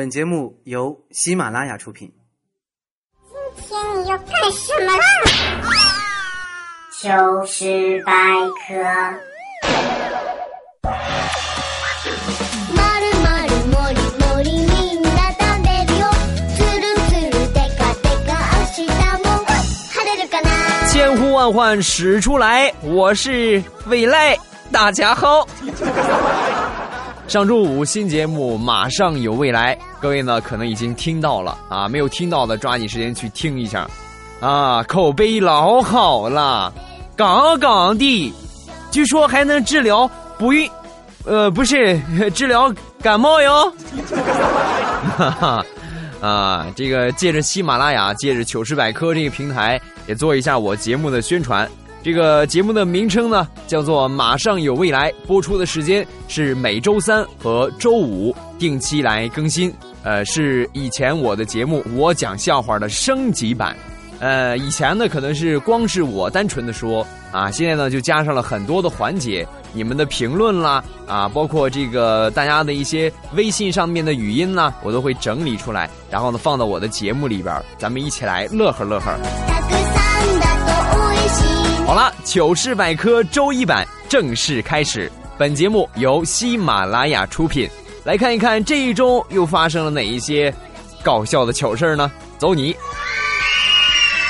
本节目由喜马拉雅出品。今天你要干什么啦？糗事百科。まるまるもりもりみんな食べるよつるつるでかでか明日も晴れるかな千呼万唤始出来，我是未来，大家好。 上周五新节目马上有未来，各位呢可能已经听到了啊，没有听到的抓紧时间去听一下，啊，口碑老好了，杠杠的，据说还能治疗不孕，呃，不是治疗感冒哟。哈哈。啊，这个借着喜马拉雅，借着糗事百科这个平台，也做一下我节目的宣传。这个节目的名称呢，叫做《马上有未来》，播出的时间是每周三和周五定期来更新。呃，是以前我的节目《我讲笑话》的升级版。呃，以前呢可能是光是我单纯的说啊，现在呢就加上了很多的环节，你们的评论啦啊，包括这个大家的一些微信上面的语音啦，我都会整理出来，然后呢放到我的节目里边，咱们一起来乐呵乐呵。糗事百科周一版正式开始。本节目由喜马拉雅出品，来看一看这一周又发生了哪一些搞笑的糗事儿呢？走你！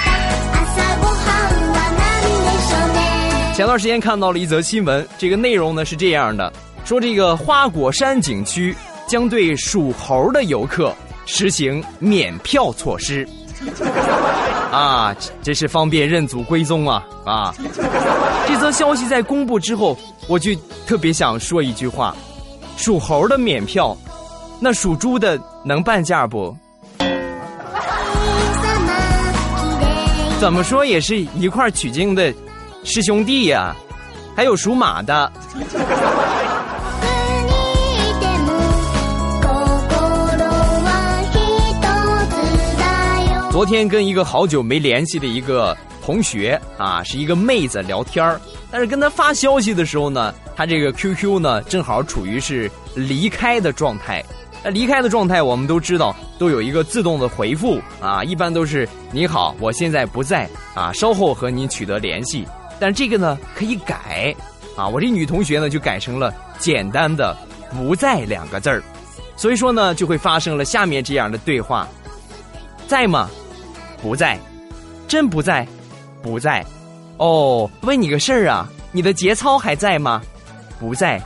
朝ごはんは何でしょうね前段时间看到了一则新闻，这个内容呢是这样的：说这个花果山景区将对属猴的游客实行免票措施。 啊，这是方便认祖归宗啊啊！这则消息在公布之后，我就特别想说一句话：属猴的免票，那属猪的能半价不？怎么说也是一块取经的师兄弟呀、还有属马的。昨天跟一个好久没联系的一个同学啊，是一个妹子聊天儿但是跟她发消息的时候呢，她这个 QQ 呢正好处于是离开的状态。那离开的状态，我们都知道都有一个自动的回复啊，一般都是你好，我现在不在啊，稍后和您取得联系。但这个呢可以改啊，我这女同学呢就改成了简单的不在两个字儿，所以说呢就会发生了下面这样的对话：在吗？不在，真不在，不在。哦，问你个事儿啊，你的节操还在吗？不在。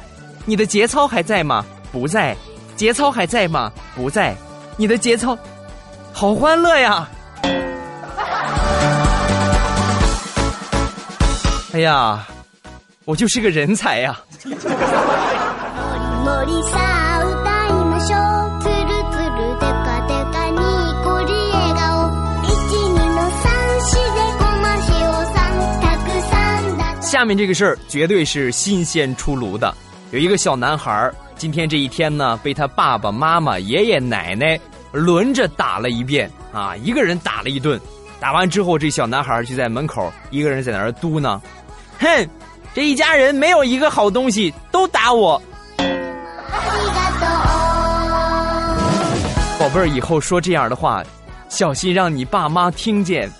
你的节操还在吗？不在。节操还在吗？不在。你的节操，好欢乐呀！哎呀，我就是个人才呀！下面这个事儿绝对是新鲜出炉的。有一个小男孩儿，今天这一天呢，被他爸爸妈妈、爷爷奶奶轮着打了一遍啊，一个人打了一顿。打完之后，这小男孩儿就在门口一个人在那儿嘟囔：“哼，这一家人没有一个好东西，都打我。ありがとう宝贝儿，以后说这样的话，小心让你爸妈听见，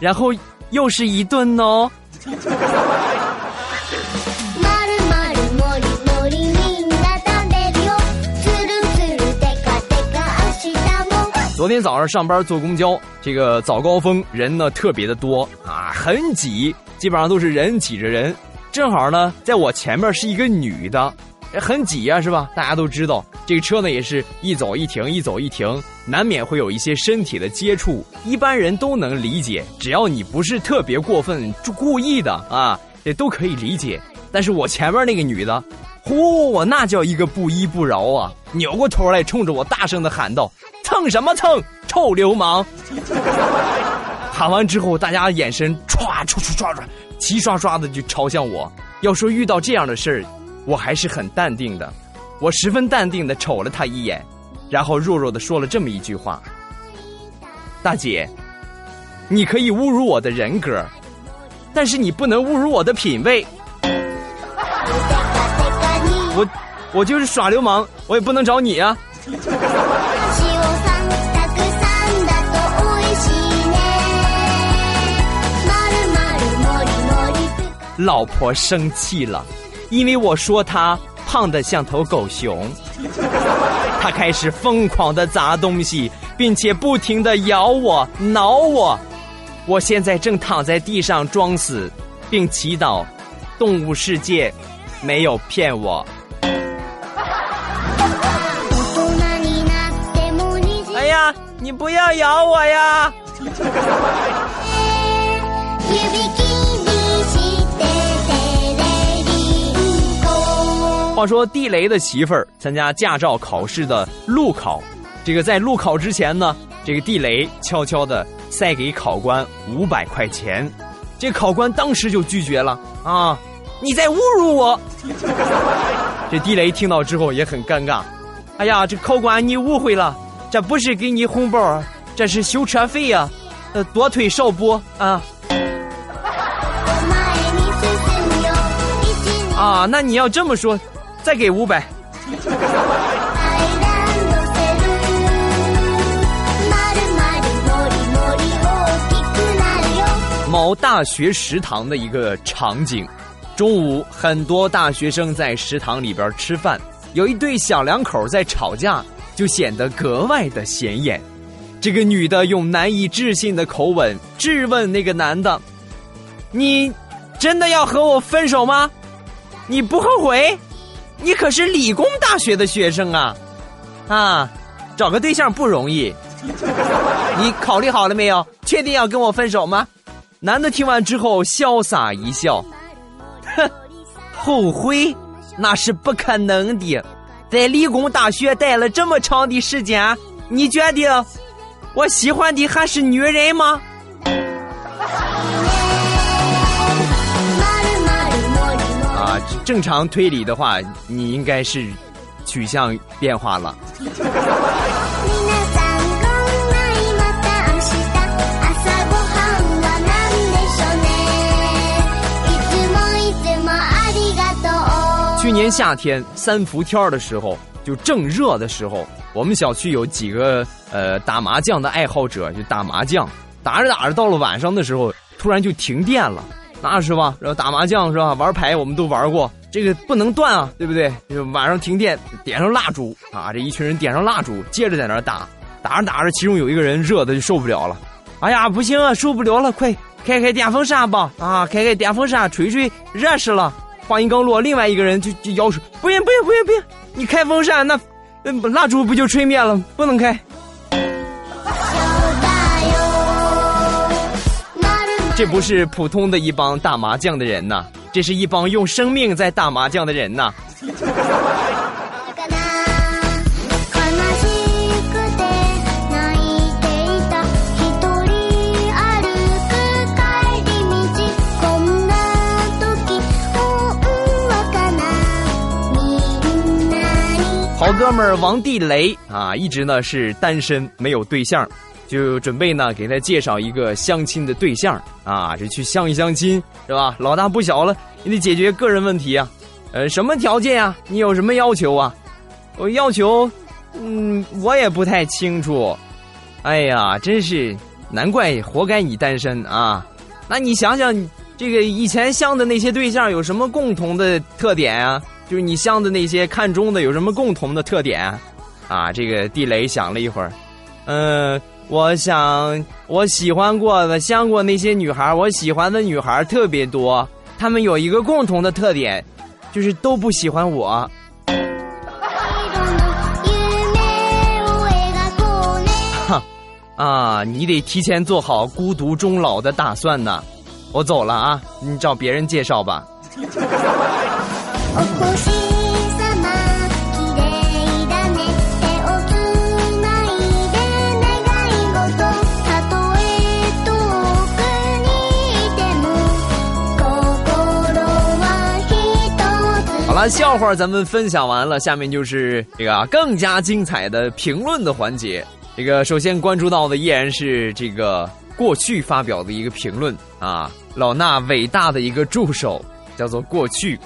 然后又是一顿哦。” まるまるもりもりみんな食べるよつるつるでかでか明日も昨天早上上班坐公交，这个早高峰人呢特别的多啊，很挤，基本上都是人挤着人。正好呢，在我前面是一个女的，哎 很挤呀、是吧？大家都知道，这个车呢也是一走一停，一走一停，难免会有一些身体的接触，一般人都能理解，只要你不是特别过分、故意的啊，也都可以理解。但是我前面那个女的，嚯，那叫一个不依不饶啊！扭过头来，冲着我大声的喊道：“蹭什么蹭，臭流氓！” 喊完之后，大家眼神歘唰唰唰唰，齐刷刷的就朝向我。要说遇到这样的事儿，我还是很淡定的。我十分淡定的瞅了他一眼，然后弱弱的说了这么一句话：“大姐，你可以侮辱我的人格，但是你不能侮辱我的品味。”我我就是耍流氓，我也不能找你啊！ 塩さんたくさんだと美味しいねまるまるもりもりぷか老婆生气了， 因为我说她胖得像头狗熊。她开始疯狂的砸东西，并且不停的咬我、挠我。我现在正躺在地上装死，并祈祷动物世界没有骗我。大人になってもにじ哎呀，你不要咬我呀！ 话说地雷的媳妇儿参加驾照考试的路考，这个在路考之前呢，这个地雷悄悄的塞给考官五百块钱，这考官当时就拒绝了啊！你在侮辱我！这地雷听到之后也很尴尬，哎呀，这考官你误会了，这不是给你红包，这是修车费呀、呃，多退少补啊前に進むよ一年啊！那你要这么说， 再给五百。アイランドセルまるまるもりもり大きくなるよ某大学食堂的一个场景，中午很多大学生在食堂里边吃饭，有一对小两口在吵架，就显得格外的显眼。这个女的用难以置信的口吻质问那个男的：“你真的要和我分手吗？你不后悔？ 你可是理工大学的学生啊！啊，找个对象不容易。你考虑好了没有？确定要跟我分手吗？”男的听完之后潇洒一笑，哼，后悔那是不可能的。在理工大学待了这么长的时间，你觉得我喜欢的还是女人吗？正常推理的话，你应该是取向变化了。皆さんこんないまた明日朝ごはんは何でしょうねいつもいつもありがとう去年夏天三伏天儿的时候，就正热的时候，我们小区有几个呃打麻将的爱好者，就打麻将，打着打着到了晚上的时候，突然就停电了， 那是吧？然后打麻将是吧？玩牌我们都玩过，这个不能断啊，对不对？晚上停电，点上蜡烛啊，这一群人点上蜡烛，接着在那打，打着打着，其中有一个人热的就受不了了，哎呀，不行啊，受不了了，快开开电风扇吧！啊，开开电风扇吹吹，热死了。话音刚落，另外一个人就就摇手：“不行不行不行不行，你开风扇那，呃蜡烛不就吹灭了？不能开。这不是普通的一帮打麻将的人呐，这是一帮用生命在打麻将的人呐。かな悲しくて泣いていた一人歩く帰り道こんな時ほんわかなみんなに好哥们儿王地雷啊，一直呢是单身，没有对象， 就准备呢给他介绍一个相亲的对象啊，这去相一相亲是吧？老大不小了，你得解决个人问题啊。呃，什么条件啊？你有什么要求啊？我要求，嗯，我也不太清楚。哎呀，真是难怪，活该你单身啊！那你想想，这个以前相的那些对象有什么共同的特点啊？就是你相的那些看中的有什么共同的特点啊？啊，这个地雷想了一会儿，嗯、我想我喜欢过的相过那些女孩，我喜欢的女孩特别多，她们有一个共同的特点，就是都不喜欢我。夢を描こうね啊，你得提前做好孤独终老的打算呢。我走了啊，你找别人介绍吧。 一つ好了，笑话咱们分享完了，下面就是这个更加精彩的评论的环节。这个首先关注到的依然是这个过去发表的一个评论啊，老衲伟大的一个助手叫做过去，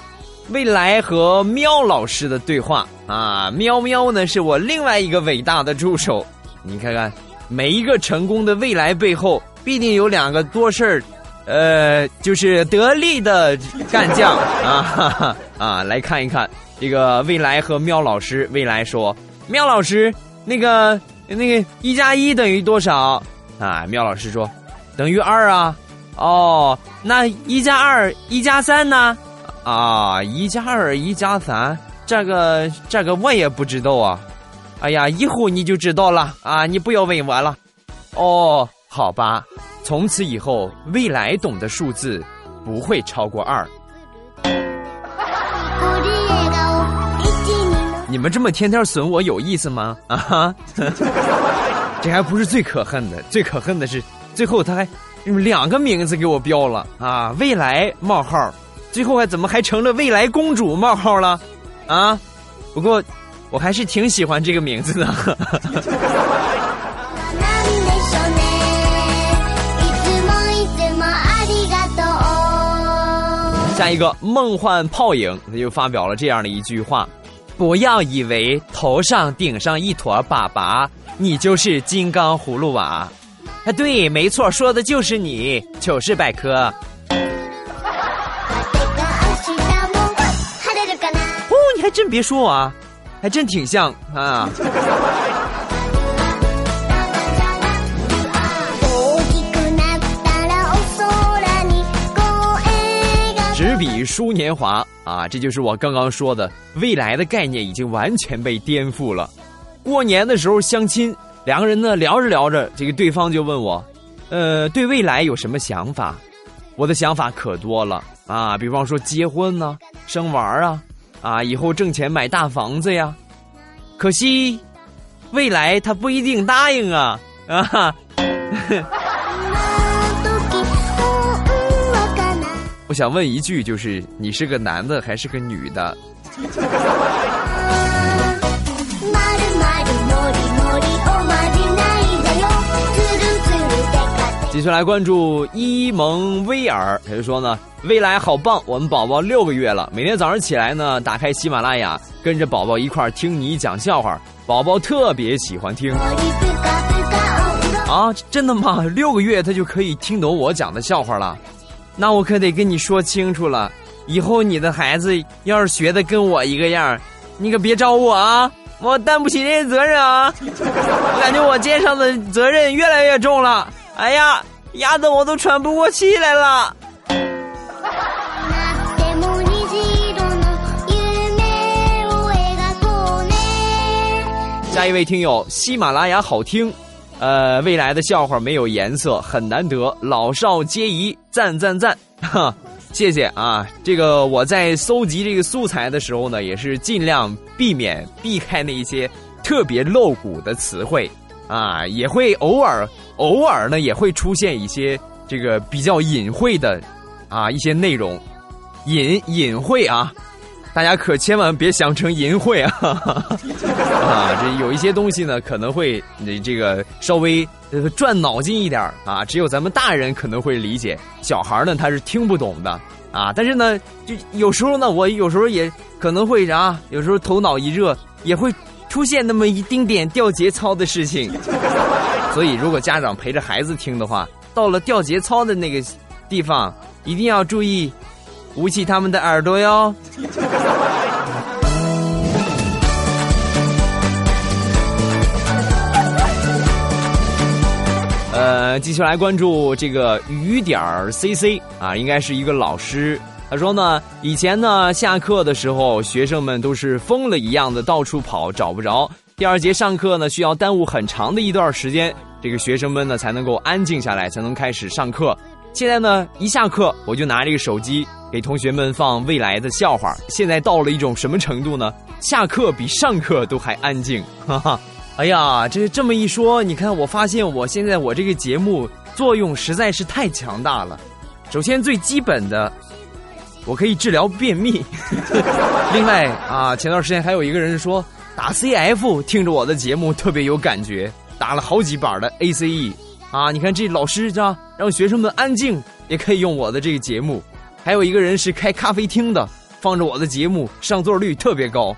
未来和喵老师的对话啊，喵喵呢是我另外一个伟大的助手。你看看，每一个成功的未来背后，必定有两个多事儿，呃，就是得力的干将啊哈哈啊！来看一看这个未来和喵老师。未来说：“喵老师，那个那个一加一等于多少？”啊，喵老师说：“等于二啊。”哦，那一加二一加三呢？啊，一加二，一加三，这个这个我也不知道啊。哎呀，以后你就知道了啊！你不要问我了。哦，好吧，从此以后，未来懂的数字不会超过二。你们这么天天损我有意思吗？啊哈，这还不是最可恨的，最可恨的是最后他还两个名字给我标了啊！未来冒号。最后还怎么还成了未来公主冒号了，啊？不过我还是挺喜欢这个名字的。下一个梦幻泡影，他就发表了这样的一句话：不要以为头上顶上一坨粑粑，你就是金刚葫芦娃。啊，对，没错，说的就是你。糗事百科。哦，你还真别说啊，还真挺像啊。笔书年华啊，这就是我刚刚说的未来的概念已经完全被颠覆了。过年的时候相亲，两个人呢聊着聊着，这个对方就问我，呃，对未来有什么想法？我的想法可多了啊，比方说结婚呢，生娃啊。啊，以后挣钱买大房子呀，可惜，未来他不一定答应啊啊！我想问一句，就是你是个男的还是个女的？继续来关注伊蒙威尔，他就说呢，未来好棒，我们宝宝六个月了，每天早上起来呢，打开喜马拉雅，跟着宝宝一块儿听你讲笑话，宝宝特别喜欢听。啊，真的吗？六个月他就可以听懂我讲的笑话了？那我可得跟你说清楚了，以后你的孩子要是学的跟我一个样，你可别找我啊，我担不起这些责任啊！我 感觉我肩上的责任越来越重了。哎呀，压得我都喘不过气来了。下一位听友，喜马拉雅好听，呃，未来的笑话没有颜色，很难得，老少皆宜，赞赞赞，哈，谢谢啊。这个我在搜集这个素材的时候呢，也是尽量避免避开那一些特别露骨的词汇。啊，也会偶尔偶尔呢，也会出现一些这个比较隐晦的啊一些内容，隐隐晦啊，大家可千万别想成淫秽啊！啊，这有一些东西呢，可能会你这个稍微呃转脑筋一点啊，只有咱们大人可能会理解，小孩呢他是听不懂的啊。但是呢，就有时候呢，我有时候也可能会啥，有时候头脑一热也会。出现那么一丁点掉节操的事情，所以如果家长陪着孩子听的话，到了掉节操的那个地方，一定要注意捂起他们的耳朵哟。呃，继续来关注这个雨点儿 CC 啊，应该是一个老师。他说呢，以前呢，下课的时候，学生们都是疯了一样的到处跑，找不着。第二节上课呢，需要耽误很长的一段时间，这个学生们呢才能够安静下来，才能开始上课。现在呢，一下课我就拿这个手机给同学们放未来的笑话。现在到了一种什么程度呢？下课比上课都还安静。哈哈，哎呀，这这么一说，你看，我发现我现在我这个节目作用实在是太强大了。首先最基本的。我可以治疗便秘。另外啊，前段时间还有一个人说打 CF 听着我的节目特别有感觉，打了好几板的 ACE 啊。你看这老师是吧，让学生们安静也可以用我的这个节目。还有一个人是开咖啡厅的，放着我的节目，上座率特别高。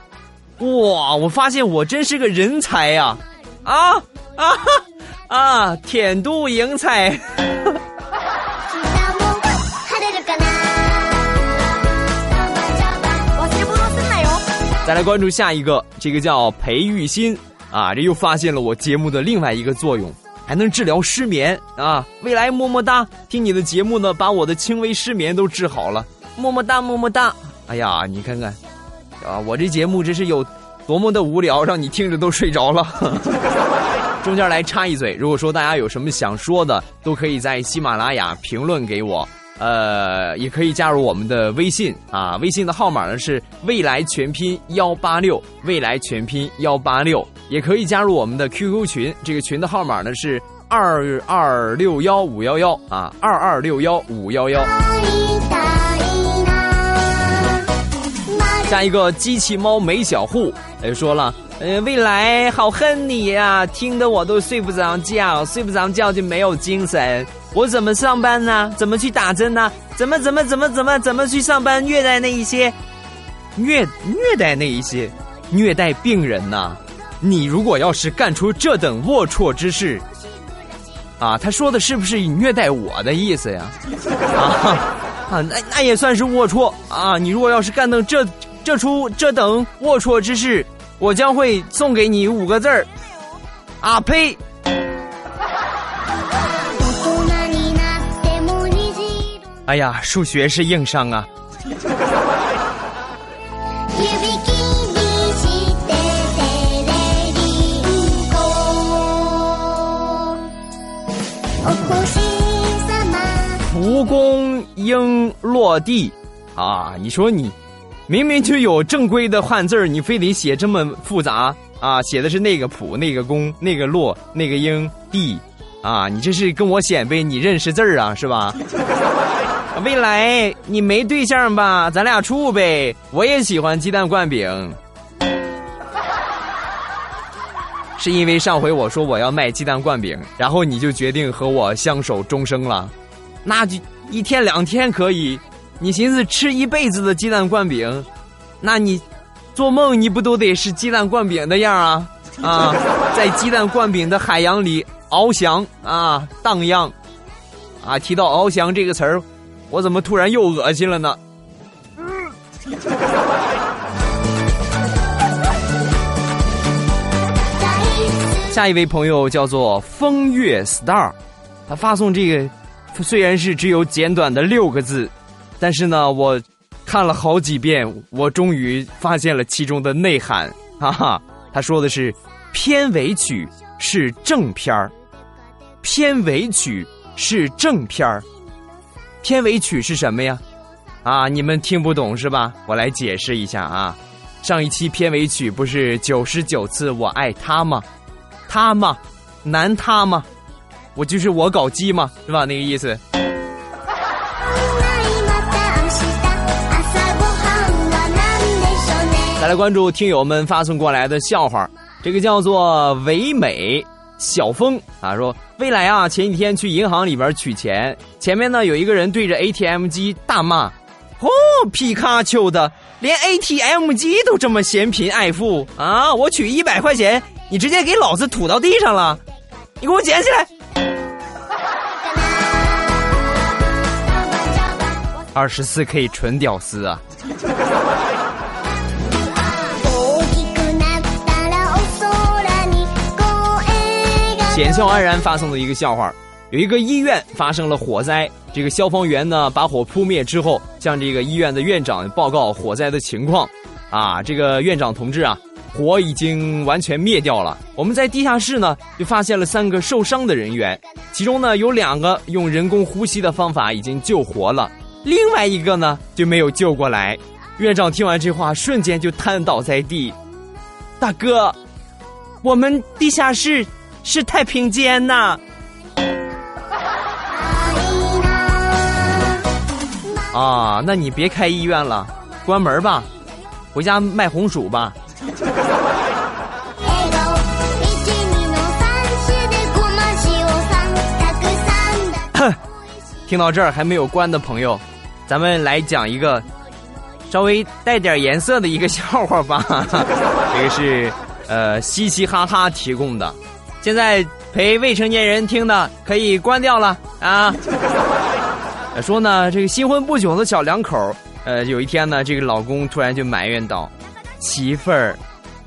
哇，我发现我真是个人才呀！啊啊啊！天妒英才。再来关注下一个，这个叫裴玉新啊，这又发现了我节目的另外一个作用，还能治疗失眠啊！未来么么哒，听你的节目呢，把我的轻微失眠都治好了，么么哒么么哒！哎呀，你看看，啊，我这节目真是有多么的无聊，让你听着都睡着了。中间来插一嘴，如果说大家有什么想说的，都可以在喜马拉雅评论给我。呃，也可以加入我们的微信啊，微信的号码呢是未来全拼幺八六，未来全拼幺八六，也可以加入我们的 QQ 群，这个群的号码呢是二二六幺五幺幺啊，二二六幺五幺幺。下一个机器猫美小户，哎说了，呃，未来好恨你呀，听得我都睡不着觉，睡不着觉就没有精神。我怎么上班呢？怎么去打针呢？怎么怎么怎么怎么怎么去上班？虐待那一些，虐虐待那一些，虐待病人呐！你如果要是干出这等龌龊之事，啊，他说的是不是虐待我的意思呀？啊 啊，那那也算是龌龊啊！你如果要是干到这这出这等龌龊之事，我将会送给你五个字儿，啊呸！哎呀，数学是硬伤啊！蒲公英落地啊！你说你明明就有正规的汉字你非得写这么复杂啊？写的是那个蒲，那个公，那个落，那个英地啊！你这是跟我显摆你认识字儿啊，是吧？未来你没对象吧？咱俩处呗。我也喜欢鸡蛋灌饼，是因为上回我说我要卖鸡蛋灌饼，然后你就决定和我相守终生了。那就一天两天可以，你寻思吃一辈子的鸡蛋灌饼，那你做梦你不都得是鸡蛋灌饼的样啊？啊，在鸡蛋灌饼的海洋里翱翔啊，荡漾啊！提到翱翔这个词儿。我怎么突然又恶心了呢？下一位朋友叫做风月 star，他发送这个虽然是只有简短的六个字，但是呢，我看了好几遍，我终于发现了其中的内涵。哈哈，他说的是片尾曲是正片儿，片尾曲是正片儿。片尾曲是什么呀？啊，你们听不懂是吧？我来解释一下啊。上一期片尾曲不是九十九次我爱他吗？他吗？男他吗？我就是我搞基吗？是吧？那个意思。再来关注听友们发送过来的笑话，这个叫做唯美。小峰啊说：“未来啊，前几天去银行里边取钱，前面呢有一个人对着 ATM 机大骂：‘哦，皮卡丘的，连 ATM 机都这么嫌贫爱富啊！我取一百块钱，你直接给老子吐到地上了，你给我捡起来！’二十四 K 纯屌丝啊！”简笑安然发送的一个笑话，有一个医院发生了火灾，这个消防员呢把火扑灭之后，向这个医院的院长报告火灾的情况。啊，这个院长同志啊，火已经完全灭掉了。我们在地下室呢就发现了三个受伤的人员，其中呢有两个用人工呼吸的方法已经救活了，另外一个呢就没有救过来。院长听完这话，瞬间就瘫倒在地。大哥，我们地下室。是太平间呐！啊，那你别开医院了，关门吧，回家卖红薯吧。哼，听到这儿还没有关的朋友，咱们来讲一个稍微带点颜色的一个笑话吧。这个是呃嘻嘻哈哈提供的，现在陪未成年人听的可以关掉了啊。说呢，这个新婚不久的小两口，呃，有一天呢，这个老公突然就埋怨道：“媳妇儿，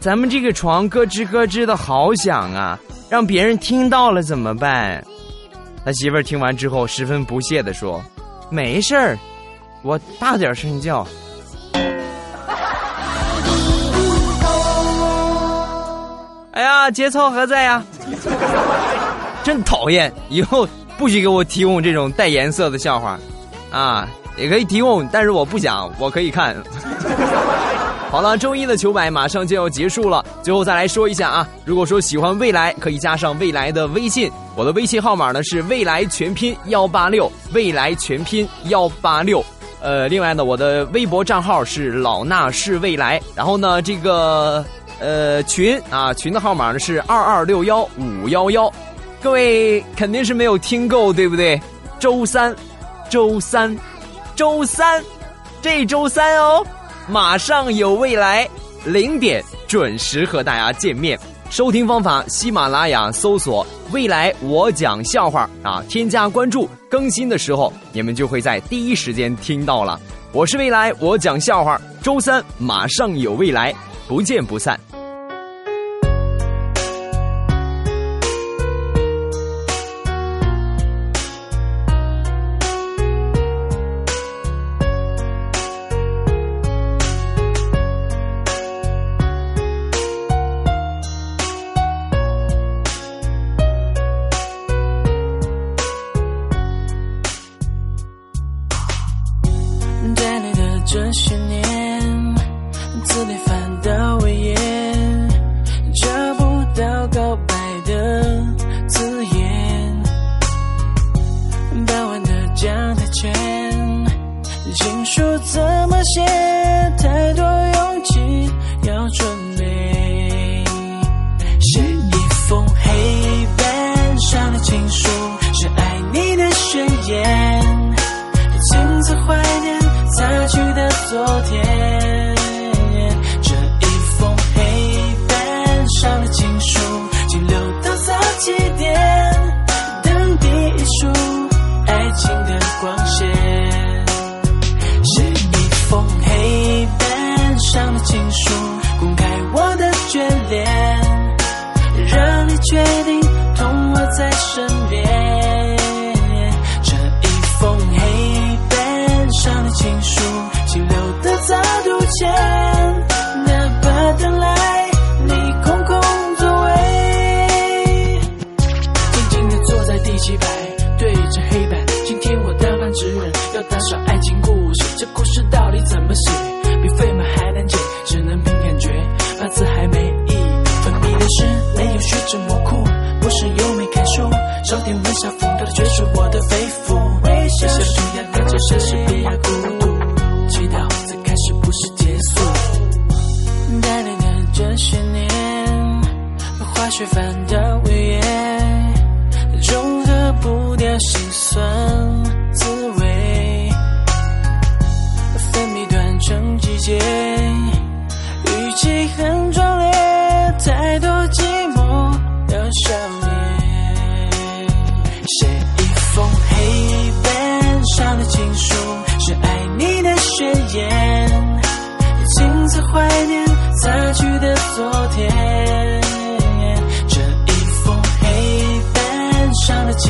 咱们这个床咯吱咯吱的好响啊，让别人听到了怎么办？”他媳妇儿听完之后十分不屑的说：“没事儿，我大点声叫。”哎呀，节操何在呀？真讨厌！以后不许给我提供这种带颜色的笑话，啊，也可以提供，但是我不想，我可以看。好了，周一的糗百马上就要结束了，最后再来说一下啊，如果说喜欢未来，可以加上未来的微信，我的微信号码呢是未来全拼幺八六，未来全拼幺八六。呃，另外呢，我的微博账号是老衲是未来，然后呢，这个。呃，群啊，群的号码呢是二二六幺五幺幺，各位肯定是没有听够，对不对？周三，周三，周三，这周三哦，马上有未来，零点准时和大家见面。收听方法：喜马拉雅搜索“未来我讲笑话”啊，添加关注，更新的时候你们就会在第一时间听到了。我是未来我讲笑话，周三马上有未来，不见不散。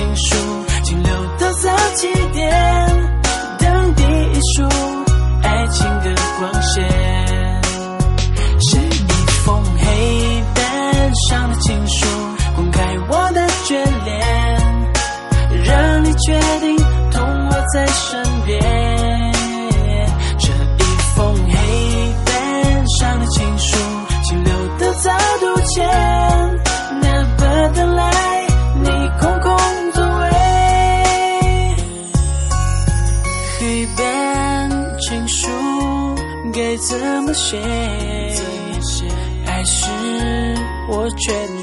情书，请留。怎么写？爱是我全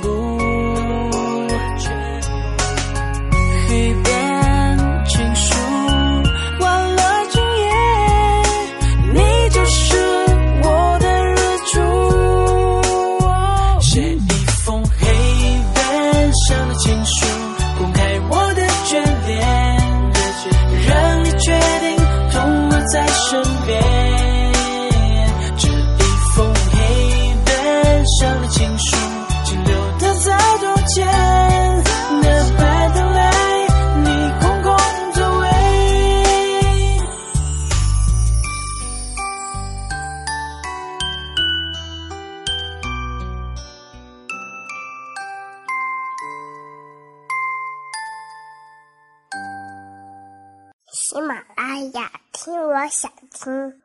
我想听。